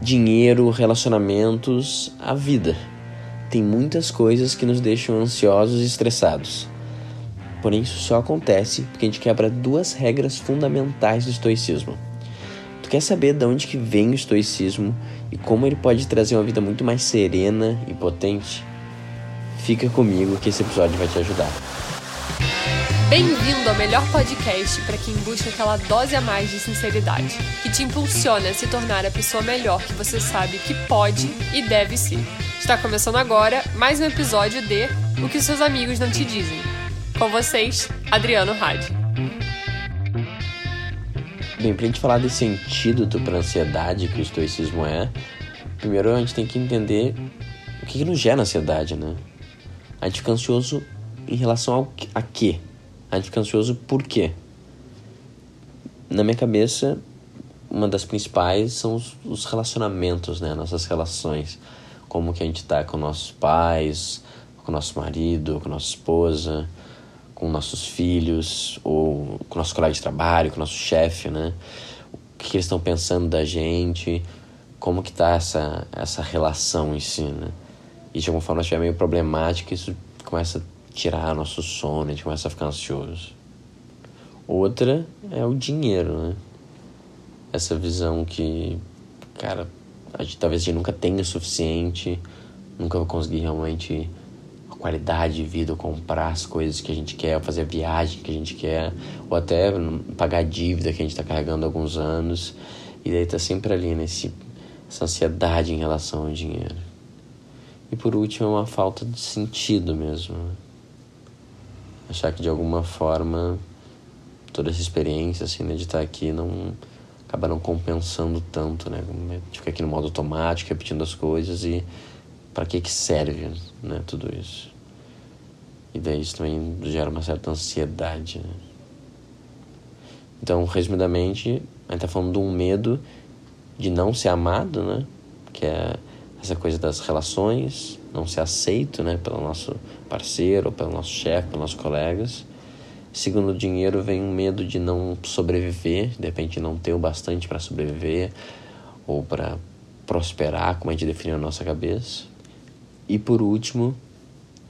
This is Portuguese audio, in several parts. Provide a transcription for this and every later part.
dinheiro, relacionamentos, a vida. Tem muitas coisas que nos deixam ansiosos e estressados. Porém, isso só acontece porque a gente quebra duas regras fundamentais do estoicismo. Tu quer saber de onde que vem o estoicismo e como ele pode trazer uma vida muito mais serena e potente? Fica comigo que esse episódio vai te ajudar. Bem-vindo ao melhor podcast para quem busca aquela dose a mais de sinceridade, que te impulsiona a se tornar a pessoa melhor que você sabe que pode e deve ser. Está começando agora mais um episódio de O que seus amigos não te dizem. Com vocês, Adriano Hadi. Bem, pra gente falar desse antídoto para ansiedade que o estoicismo é, primeiro a gente tem que entender o que, que nos gera ansiedade, né? A gente fica ansioso em relação ao a quê? A gente fica ansioso por quê? Na minha cabeça, uma das principais são os, os relacionamentos, né? Nossas relações. Como que a gente tá com nossos pais, com nosso marido, com nossa esposa, com nossos filhos, ou com nosso colega de trabalho, com nosso chefe, né? O que eles estão pensando da gente, como que tá essa, essa relação em si, né? E de alguma forma estiver meio problemática, isso começa a tirar nosso sono, a gente começa a ficar ansioso. Outra é o dinheiro, né? Essa visão que, cara, a gente, talvez a gente nunca tenha o suficiente, nunca vai conseguir realmente qualidade de vida, comprar as coisas que a gente quer, fazer a viagem que a gente quer, ou até pagar a dívida que a gente está carregando há alguns anos. E daí tá sempre ali nesse essa ansiedade em relação ao dinheiro. E por último, é uma falta de sentido mesmo. Achar que de alguma forma toda essa experiência assim, né, de estar aqui não acaba não compensando tanto, né? A gente fica aqui no modo automático, repetindo as coisas e para que que serve, né, tudo isso? E daí isso também gera uma certa ansiedade, né? Então, resumidamente, a gente tá falando de um medo de não ser amado, né? Que é essa coisa das relações, não ser aceito, né? Pelo nosso parceiro, pelo nosso chefe, pelos nossos colegas. Segundo o dinheiro, vem um medo de não sobreviver, de repente não ter o bastante para sobreviver ou para prosperar, como a gente define na nossa cabeça. E por último,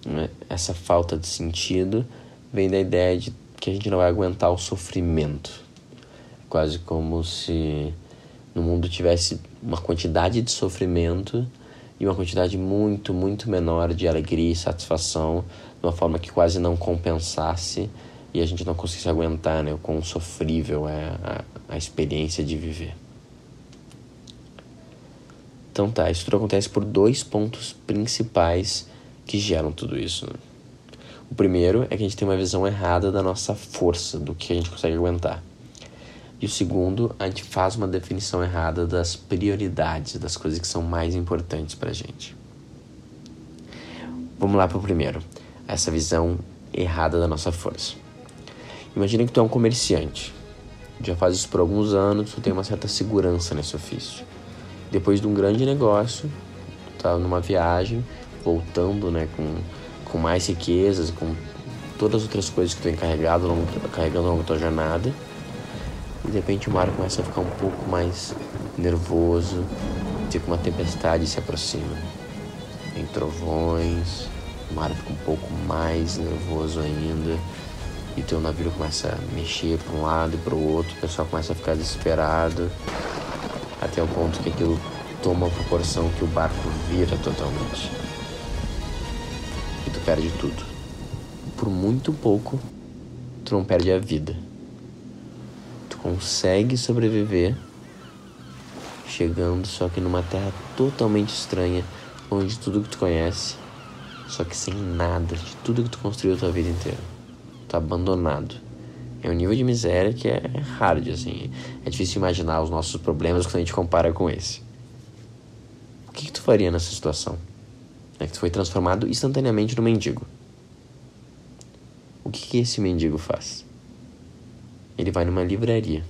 né, essa falta de sentido vem da ideia de que a gente não vai aguentar o sofrimento. Quase como se no mundo tivesse uma quantidade de sofrimento e uma quantidade muito, muito menor de alegria e satisfação, de uma forma que quase não compensasse e a gente não conseguisse aguentar né, o quão sofrível é a, a experiência de viver. Então tá, isso tudo acontece por dois pontos principais que geram tudo isso. Né? O primeiro é que a gente tem uma visão errada da nossa força, do que a gente consegue aguentar. E o segundo, a gente faz uma definição errada das prioridades, das coisas que são mais importantes pra gente. Vamos lá pro primeiro, essa visão errada da nossa força. Imagina que tu é um comerciante. Já faz isso por alguns anos, tu tem uma certa segurança nesse ofício. Depois de um grande negócio, tu tá numa viagem, voltando, né, com, com mais riquezas, com todas as outras coisas que tu tem carregado, carregando ao longo da tua jornada e de repente o mar começa a ficar um pouco mais nervoso, tipo uma tempestade se aproxima. Tem trovões, o mar fica um pouco mais nervoso ainda, e teu navio começa a mexer para um lado e para o outro, o pessoal começa a ficar desesperado, até o ponto que aquilo toma uma proporção que o barco vira totalmente. E tu perde tudo. Por muito pouco, tu não perde a vida consegue sobreviver chegando só que numa terra totalmente estranha, longe de tudo que tu conhece, só que sem nada de tudo que tu construiu a tua vida inteira. Tá abandonado. É um nível de miséria que é hard, assim. É difícil imaginar os nossos problemas quando a gente compara com esse. O que, que tu faria nessa situação? É que tu foi transformado instantaneamente no mendigo. O que, que esse mendigo faz? Ele vai numa livraria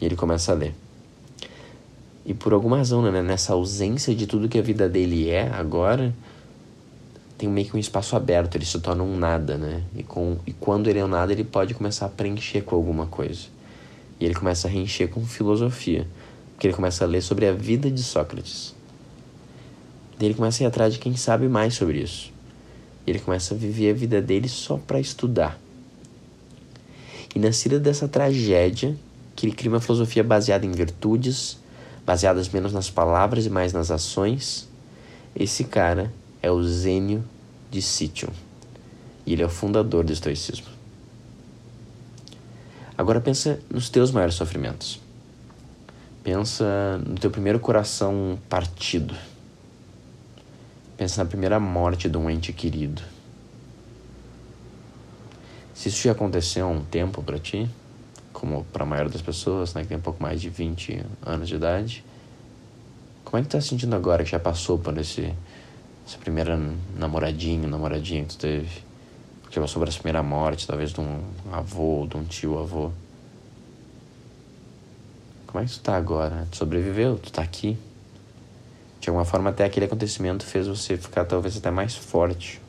e ele começa a ler. E por alguma razão, né, nessa ausência de tudo que a vida dele é agora, tem meio que um espaço aberto, ele se torna um nada, né? E, com, e quando ele é um nada, ele pode começar a preencher com alguma coisa. E ele começa a reencher com filosofia. Porque ele começa a ler sobre a vida de Sócrates. Daí ele começa a ir atrás de quem sabe mais sobre isso. E ele começa a viver a vida dele só para estudar. E nascida dessa tragédia, que ele cria uma filosofia baseada em virtudes, baseadas menos nas palavras e mais nas ações, esse cara é o Zênio de Citium. E ele é o fundador do estoicismo. Agora pensa nos teus maiores sofrimentos. Pensa no teu primeiro coração partido. Pensa na primeira morte de um ente querido. Se isso já aconteceu há um tempo para ti, como para a maioria das pessoas, né, que tem um pouco mais de 20 anos de idade, como é que tá se sentindo agora que já passou por esse essa primeira namoradinho, namoradinha que tu teve? Que passou por essa primeira morte, talvez de um avô, de um tio avô. Como é que tu tá agora? Tu sobreviveu? Tu tá aqui? De alguma forma, até aquele acontecimento fez você ficar talvez até mais forte,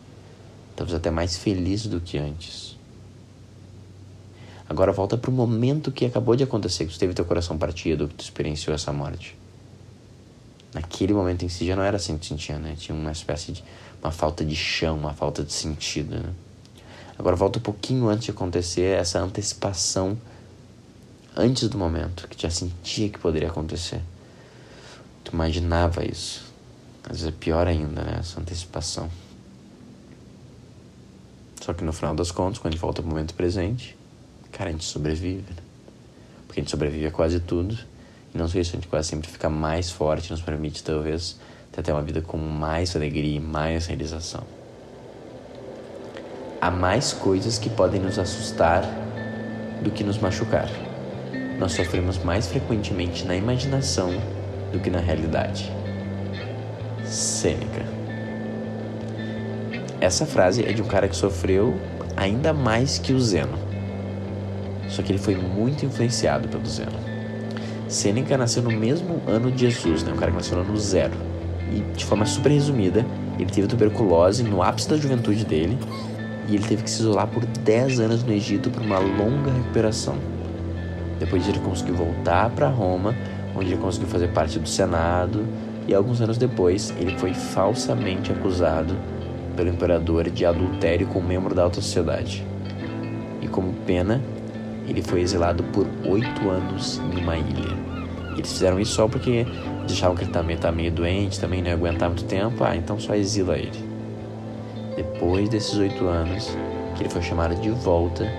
talvez até mais feliz do que antes. Agora volta para o momento que acabou de acontecer, que tu teve teu coração partido, que tu experienciou essa morte. Naquele momento em si já não era assim que tu sentia, né? Tinha uma espécie de uma falta de chão, uma falta de sentido, né? Agora volta um pouquinho antes de acontecer essa antecipação antes do momento, que já sentia que poderia acontecer. Tu imaginava isso. Às vezes é pior ainda, né? Essa antecipação. Só que no final das contas, quando a gente volta pro momento presente, cara, a gente sobrevive. Né? Porque a gente sobrevive a quase tudo. E não só isso, a gente quase sempre fica mais forte, nos permite talvez ter uma vida com mais alegria e mais realização. Há mais coisas que podem nos assustar do que nos machucar. Nós sofremos mais frequentemente na imaginação do que na realidade. Sêneca. Essa frase é de um cara que sofreu ainda mais que o Zeno. Só que ele foi muito influenciado pelo Zeno. Sêneca nasceu no mesmo ano de Jesus, né? um cara que nasceu no ano zero. E de forma super resumida, ele teve tuberculose no ápice da juventude dele e ele teve que se isolar por 10 anos no Egito por uma longa recuperação. Depois ele conseguiu voltar para Roma onde ele conseguiu fazer parte do Senado, e alguns anos depois ele foi falsamente acusado pelo imperador de adultério com um membro da alta sociedade. E como pena, ele foi exilado por oito anos em uma ilha. Eles fizeram isso só porque deixavam que ele tá meio, tá meio doente, também não ia aguentar muito tempo, ah, então só exila ele. Depois desses oito anos, que ele foi chamado de volta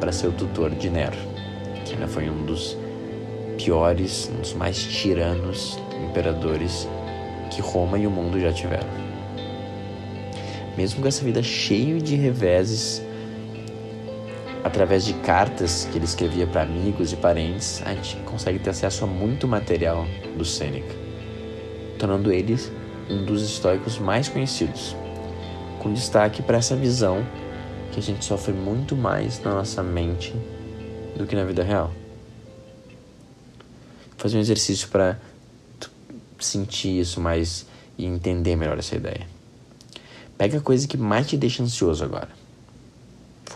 para ser o tutor de Nero, que ainda foi um dos piores, um dos mais tiranos imperadores que Roma e o mundo já tiveram. Mesmo com essa vida cheia de reveses, através de cartas que ele escrevia para amigos e parentes, a gente consegue ter acesso a muito material do Sêneca, tornando ele um dos estoicos mais conhecidos, com destaque para essa visão que a gente sofre muito mais na nossa mente do que na vida real fazer um exercício para sentir isso mais e entender melhor essa ideia. Pega a coisa que mais te deixa ansioso agora.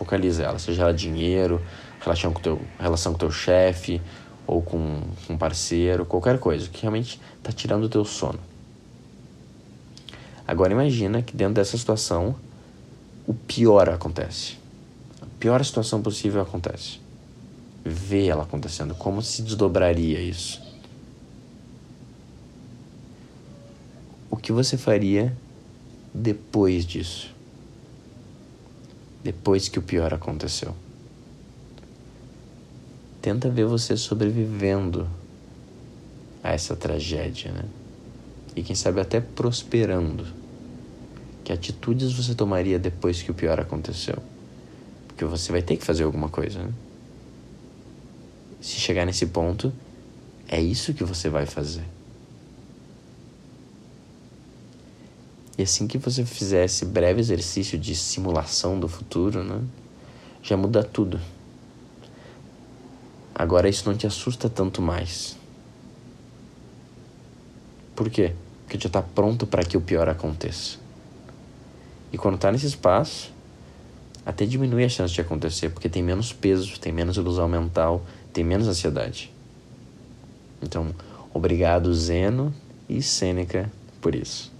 Focaliza ela, seja ela dinheiro, relação com teu, relação com teu chefe ou com um parceiro, qualquer coisa que realmente está tirando o teu sono. Agora imagina que dentro dessa situação o pior acontece. A pior situação possível acontece ver ela acontecendo, como se desdobraria isso? O que você faria depois disso? Depois que o pior aconteceu? Tenta ver você sobrevivendo a essa tragédia, né? E quem sabe até prosperando. Que atitudes você tomaria depois que o pior aconteceu? Porque você vai ter que fazer alguma coisa, né? se chegar nesse ponto, é isso que você vai fazer. E assim que você fizer esse breve exercício de simulação do futuro, né, já muda tudo. Agora isso não te assusta tanto mais. Por quê? Porque já está pronto para que o pior aconteça. E quando está nesse espaço, até diminui a chance de acontecer, porque tem menos peso, tem menos ilusão mental, tem menos ansiedade. Então, Obrigado, Zeno e Sêneca, por isso.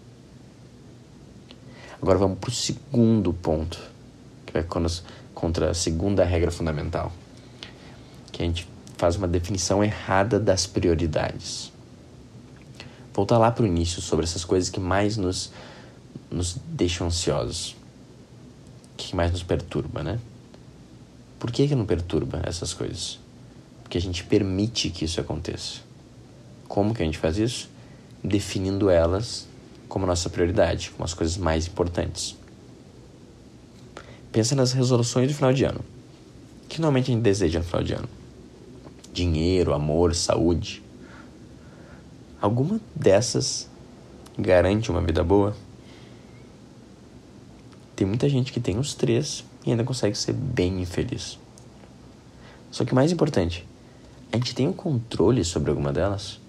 Agora vamos para o segundo ponto, que vai contra a segunda regra fundamental, que a gente faz uma definição errada das prioridades. Voltar lá para o início sobre essas coisas que mais nos, nos deixam ansiosos, que mais nos perturba, né? Por que, que não perturba essas coisas? Porque a gente permite que isso aconteça. Como que a gente faz isso? Definindo elas como nossa prioridade, como as coisas mais importantes. Pensa nas resoluções do final de ano. O que normalmente a gente deseja no final de ano? Dinheiro, amor, saúde. Alguma dessas garante uma vida boa? Tem muita gente que tem os três e ainda consegue ser bem infeliz. Só que mais importante, a gente tem o um controle sobre alguma delas?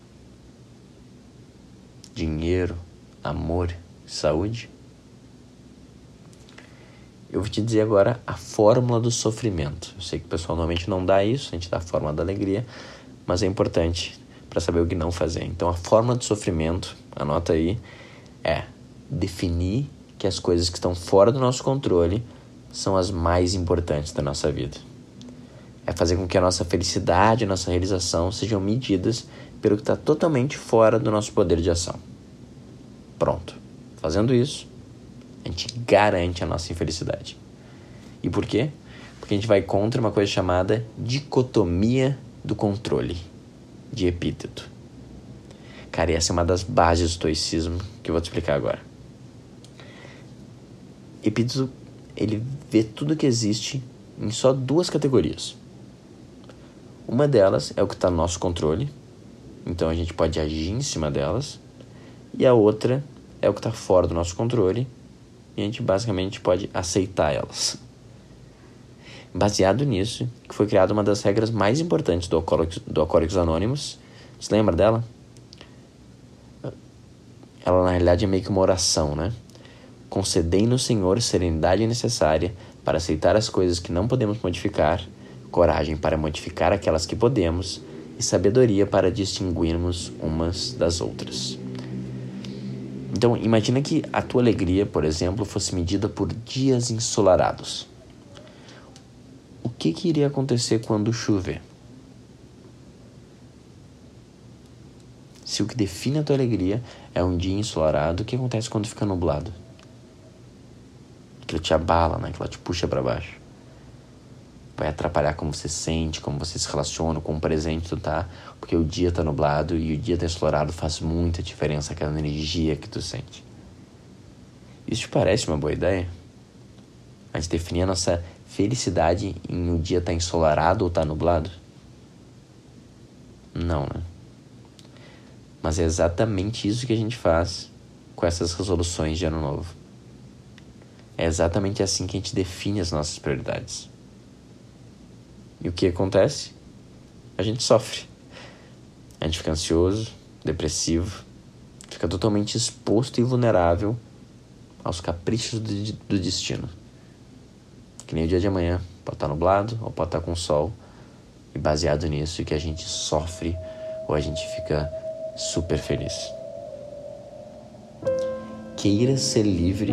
dinheiro, amor, saúde? Eu vou te dizer agora a fórmula do sofrimento. Eu sei que o pessoal normalmente não dá isso, a gente dá a fórmula da alegria, mas é importante para saber o que não fazer. Então a fórmula do sofrimento, anota aí, é definir que as coisas que estão fora do nosso controle são as mais importantes da nossa vida. É fazer com que a nossa felicidade, a nossa realização sejam medidas pelo que está totalmente fora do nosso poder de ação. Pronto. Fazendo isso, a gente garante a nossa infelicidade. E por quê? Porque a gente vai contra uma coisa chamada dicotomia do controle, de Epíteto. Cara, essa é uma das bases do estoicismo que eu vou te explicar agora. Epíteto, ele vê tudo que existe em só duas categorias. Uma delas é o que está no nosso controle, então a gente pode agir em cima delas, e a outra é o que está fora do nosso controle e a gente basicamente pode aceitar elas. Baseado nisso, que foi criada uma das regras mais importantes do Alcoólicos, do Alcoólicos Anônimos. Você lembra dela? Ela na realidade é meio que uma oração, né? Concedei no Senhor serenidade necessária para aceitar as coisas que não podemos modificar, coragem para modificar aquelas que podemos e sabedoria para distinguirmos umas das outras. Então, imagina que a tua alegria, por exemplo, fosse medida por dias ensolarados. O que, que iria acontecer quando chover? Se o que define a tua alegria é um dia ensolarado, o que acontece quando fica nublado? Aquilo te abala, né? Aquilo te puxa para baixo vai atrapalhar como você sente, como você se relaciona com o presente tu tá, porque o dia tá nublado e o dia tá explorado faz muita diferença aquela energia que tu sente. Isso te parece uma boa ideia? A gente definir a nossa felicidade em o dia tá ensolarado ou tá nublado? Não, né? Mas é exatamente isso que a gente faz com essas resoluções de ano novo. É exatamente assim que a gente define as nossas prioridades. E o que acontece? A gente sofre. A gente fica ansioso, depressivo, fica totalmente exposto e vulnerável aos caprichos do, do destino. Que nem o dia de amanhã, pode estar nublado ou pode estar com sol. E baseado nisso que a gente sofre ou a gente fica super feliz. Queira ser livre,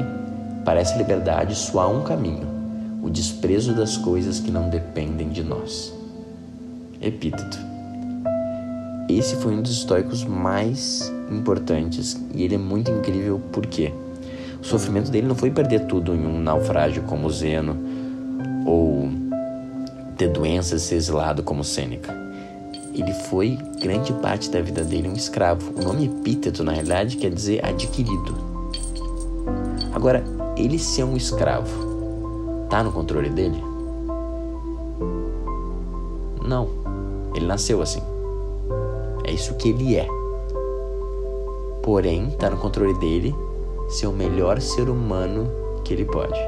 para essa liberdade só há um caminho o desprezo das coisas que não dependem de nós. Epíteto. Esse foi um dos estoicos mais importantes e ele é muito incrível porque o sofrimento dele não foi perder tudo em um naufrágio como Zeno ou ter doenças e ser exilado como Sêneca. Ele foi grande parte da vida dele um escravo. O nome epíteto, na realidade, quer dizer adquirido. Agora, ele ser um escravo Tá no controle dele? Não. Ele nasceu assim. É isso que ele é. Porém, tá no controle dele ser o melhor ser humano que ele pode.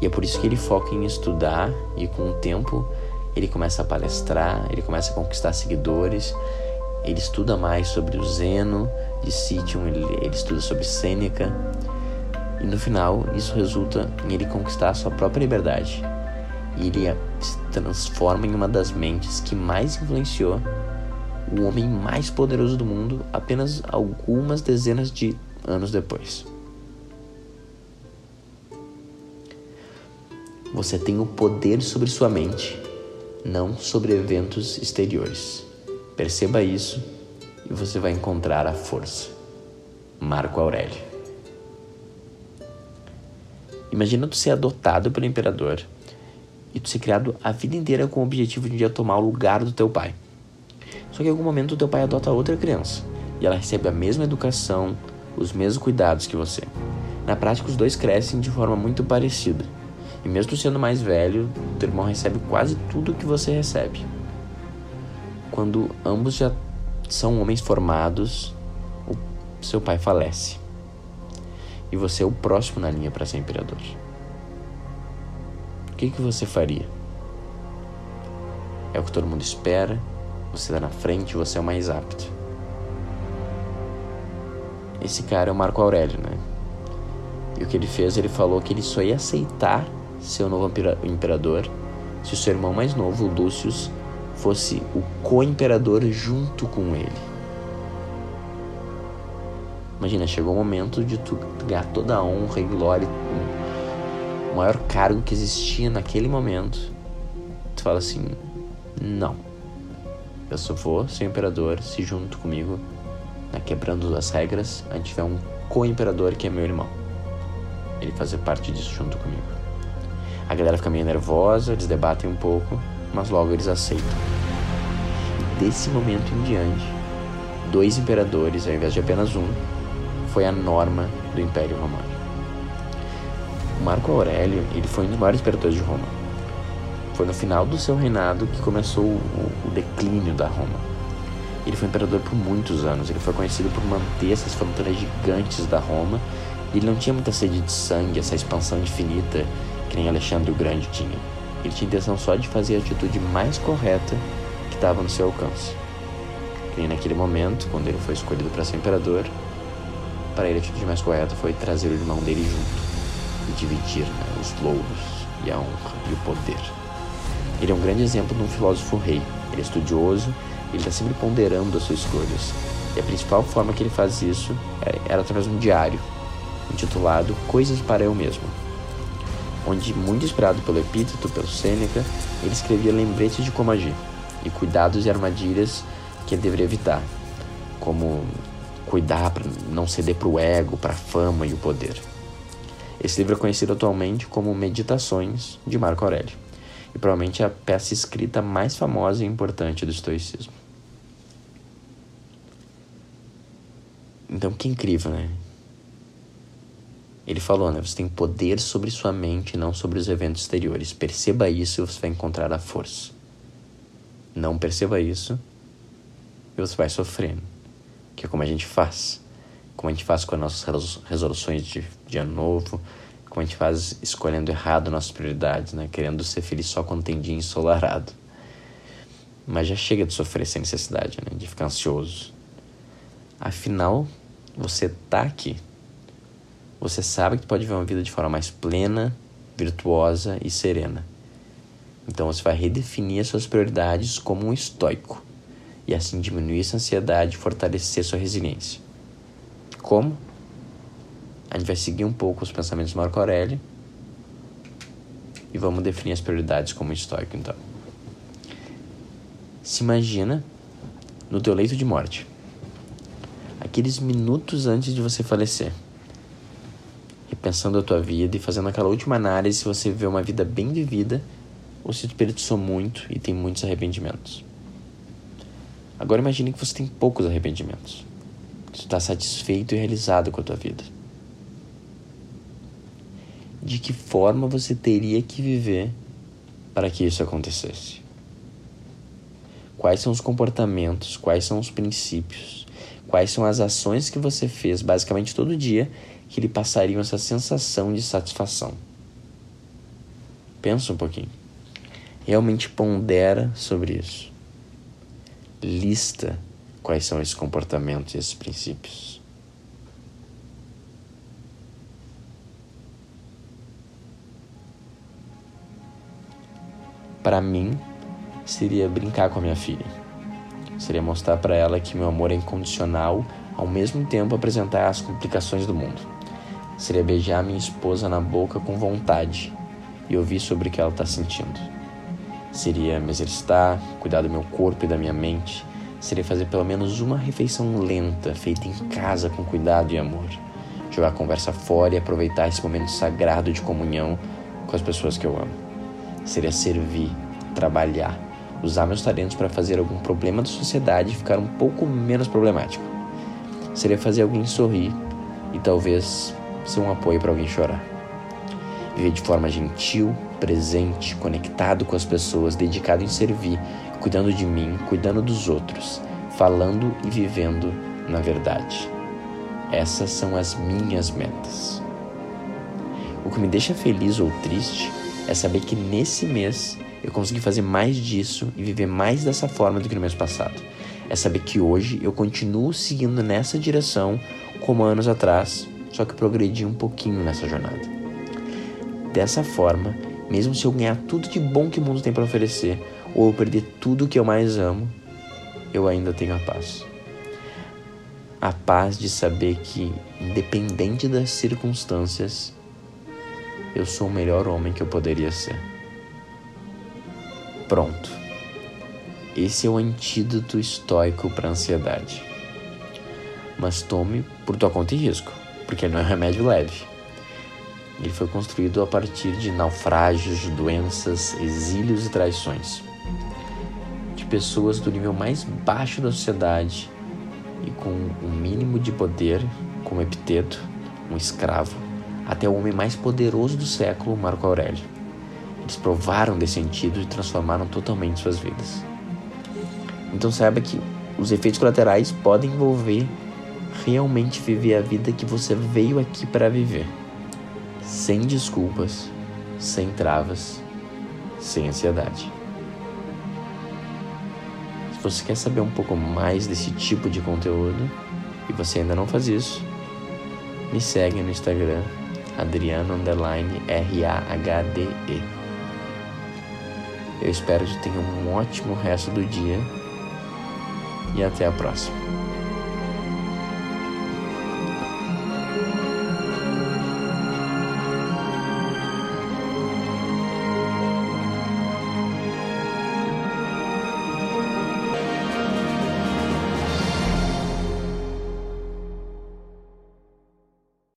E é por isso que ele foca em estudar e com o tempo ele começa a palestrar, ele começa a conquistar seguidores, ele estuda mais sobre o Zeno de Citium, ele, ele estuda sobre Sêneca, e no final, isso resulta em ele conquistar sua própria liberdade. E ele se transforma em uma das mentes que mais influenciou o homem mais poderoso do mundo apenas algumas dezenas de anos depois. Você tem o poder sobre sua mente, não sobre eventos exteriores. Perceba isso e você vai encontrar a força. Marco Aurélio. Imagina tu ser adotado pelo imperador e tu ser criado a vida inteira com o objetivo de um dia tomar o lugar do teu pai. Só que em algum momento o teu pai adota outra criança e ela recebe a mesma educação, os mesmos cuidados que você. Na prática, os dois crescem de forma muito parecida. E mesmo sendo mais velho, teu irmão recebe quase tudo o que você recebe. Quando ambos já são homens formados, o seu pai falece. E você é o próximo na linha para ser imperador. O que, que você faria? É o que todo mundo espera, você está na frente, você é o mais apto. Esse cara é o Marco Aurélio, né? E o que ele fez, ele falou que ele só ia aceitar ser o novo imperador se o seu irmão mais novo, Lúcius, fosse o co-imperador junto com ele. Imagina, chegou o momento de tu ganhar toda a honra e glória, o maior cargo que existia naquele momento. Tu fala assim: não, eu só vou ser imperador se junto comigo, né, quebrando as regras, a gente tiver um co-imperador que é meu irmão. Ele fazer parte disso junto comigo. A galera fica meio nervosa, eles debatem um pouco, mas logo eles aceitam. E desse momento em diante, dois imperadores ao invés de apenas um, foi a norma do Império Romano. Marco Aurélio, ele foi um dos maiores imperadores de Roma. Foi no final do seu reinado que começou o, o declínio da Roma. Ele foi imperador por muitos anos. Ele foi conhecido por manter essas fronteiras gigantes da Roma. Ele não tinha muita sede de sangue, essa expansão infinita que nem Alexandre o Grande tinha. Ele tinha intenção só de fazer a atitude mais correta que estava no seu alcance. Nem naquele momento, quando ele foi escolhido para ser imperador, para ele a atitude mais correta foi trazer o irmão dele junto e dividir né, os louros e a honra e o poder. Ele é um grande exemplo de um filósofo rei. Ele é estudioso, ele está sempre ponderando as suas escolhas. E a principal forma que ele faz isso é, era através de um diário, intitulado Coisas para Eu Mesmo onde, muito inspirado pelo Epíteto, pelo Sêneca, ele escrevia lembretes de como agir e cuidados e armadilhas que ele deveria evitar, como cuidar para não ceder para o ego, para a fama e o poder. Esse livro é conhecido atualmente como Meditações de Marco Aurélio e provavelmente é a peça escrita mais famosa e importante do estoicismo. Então, que incrível, né? Ele falou, né? Você tem poder sobre sua mente, não sobre os eventos exteriores. Perceba isso e você vai encontrar a força. Não perceba isso e você vai sofrendo. Que é como a gente faz. Como a gente faz com as nossas resoluções de, de ano novo. Como a gente faz escolhendo errado nossas prioridades, né? Querendo ser feliz só quando tem dia ensolarado. Mas já chega de sofrer sem necessidade, né? De ficar ansioso. Afinal, você tá aqui você sabe que pode viver uma vida de forma mais plena, virtuosa e serena. Então você vai redefinir as suas prioridades como um estoico e assim diminuir essa ansiedade e fortalecer sua resiliência. Como? A gente vai seguir um pouco os pensamentos de Marco Aurélio e vamos definir as prioridades como estoico então. Se imagina no teu leito de morte, aqueles minutos antes de você falecer repensando a tua vida e fazendo aquela última análise se você viveu uma vida bem vivida ou se desperdiçou muito e tem muitos arrependimentos. Agora imagine que você tem poucos arrependimentos. Você está satisfeito e realizado com a tua vida. De que forma você teria que viver para que isso acontecesse? Quais são os comportamentos, quais são os princípios, quais são as ações que você fez basicamente todo dia que lhe passariam essa sensação de satisfação. Pensa um pouquinho. Realmente pondera sobre isso. Lista quais são esses comportamentos e esses princípios. Para mim, seria brincar com a minha filha. Seria mostrar para ela que meu amor é incondicional, ao mesmo tempo apresentar as complicações do mundo. Seria beijar minha esposa na boca com vontade e ouvir sobre o que ela está sentindo. Seria me exercitar, cuidar do meu corpo e da minha mente. Seria fazer pelo menos uma refeição lenta, feita em casa com cuidado e amor. Jogar a conversa fora e aproveitar esse momento sagrado de comunhão com as pessoas que eu amo. Seria servir, trabalhar, usar meus talentos para fazer algum problema da sociedade ficar um pouco menos problemático. Seria fazer alguém sorrir e talvez ser um apoio para alguém chorar. Viver de forma gentil, presente, conectado com as pessoas, dedicado em servir, cuidando de mim, cuidando dos outros, falando e vivendo na verdade. Essas são as minhas metas. O que me deixa feliz ou triste é saber que nesse mês eu consegui fazer mais disso e viver mais dessa forma do que no mês passado. É saber que hoje eu continuo seguindo nessa direção como anos atrás, só que progredi um pouquinho nessa jornada. Dessa forma, mesmo se eu ganhar tudo de bom que o mundo tem para oferecer, ou eu perder tudo que eu mais amo, eu ainda tenho a paz. A paz de saber que, independente das circunstâncias, eu sou o melhor homem que eu poderia ser. Pronto. Esse é o antídoto estoico para ansiedade. Mas tome por tua conta e risco, porque não é um remédio leve. Ele foi construído a partir de naufrágios, doenças, exílios e traições. De pessoas do nível mais baixo da sociedade e com o um mínimo de poder, como Epiteto, um escravo, até o homem mais poderoso do século, Marco Aurélio. Eles provaram desse sentido e transformaram totalmente suas vidas. Então saiba que os efeitos colaterais podem envolver realmente viver a vida que você veio aqui para viver, sem desculpas, sem travas, sem ansiedade. Se você quer saber um pouco mais desse tipo de conteúdo e você ainda não faz isso, me segue no Instagram Adriano R-A-H-D-E. Eu espero que tenha um ótimo resto do dia e até a próxima.